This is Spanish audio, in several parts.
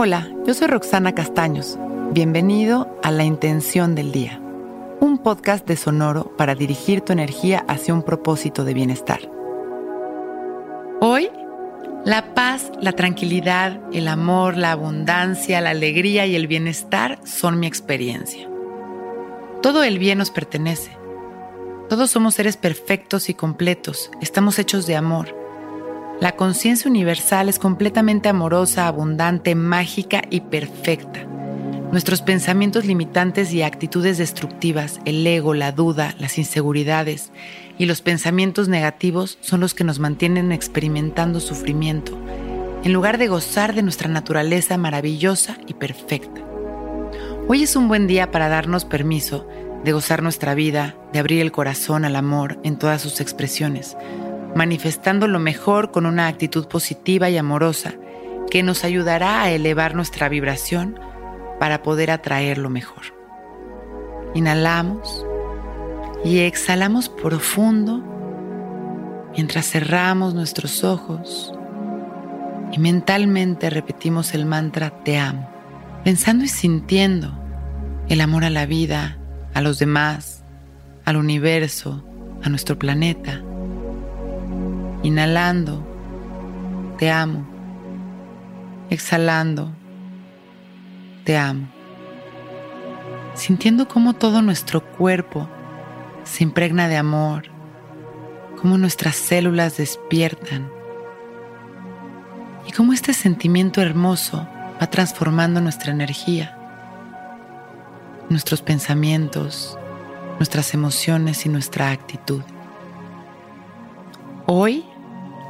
Hola, yo soy Roxana Castaños. Bienvenido a La Intención del Día, un podcast de Sonoro para dirigir tu energía hacia un propósito de bienestar. Hoy, la paz, la tranquilidad, el amor, la abundancia, la alegría y el bienestar son mi experiencia. Todo el bien nos pertenece. Todos somos seres perfectos y completos, estamos hechos de amor la conciencia universal es completamente amorosa, abundante, mágica y perfecta. Nuestros pensamientos limitantes y actitudes destructivas, el ego, la duda, las inseguridades y los pensamientos negativos son los que nos mantienen experimentando sufrimiento, en lugar de gozar de nuestra naturaleza maravillosa y perfecta. Hoy es un buen día para darnos permiso de gozar nuestra vida, de abrir el corazón al amor en todas sus expresiones, manifestando lo mejor con una actitud positiva y amorosa que nos ayudará a elevar nuestra vibración para poder atraer lo mejor. Inhalamos y exhalamos profundo mientras cerramos nuestros ojos y mentalmente repetimos el mantra Te amo, pensando y sintiendo el amor a la vida, a los demás, al universo, a nuestro planeta Inhalando, te amo. Exhalando, te amo. Sintiendo cómo todo nuestro cuerpo se impregna de amor, cómo nuestras células despiertan y cómo este sentimiento hermoso va transformando nuestra energía, nuestros pensamientos, nuestras emociones y nuestra actitud. Hoy,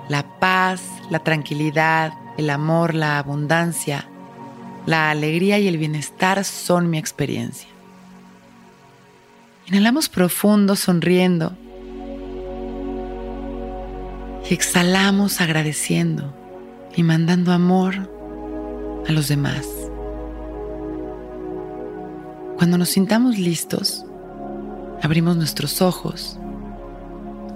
la paz, la tranquilidad, el amor, la abundancia, la alegría y el bienestar son mi experiencia. Inhalamos profundo sonriendo y exhalamos agradeciendo y mandando amor a los demás. Cuando nos sintamos listos, abrimos nuestros ojos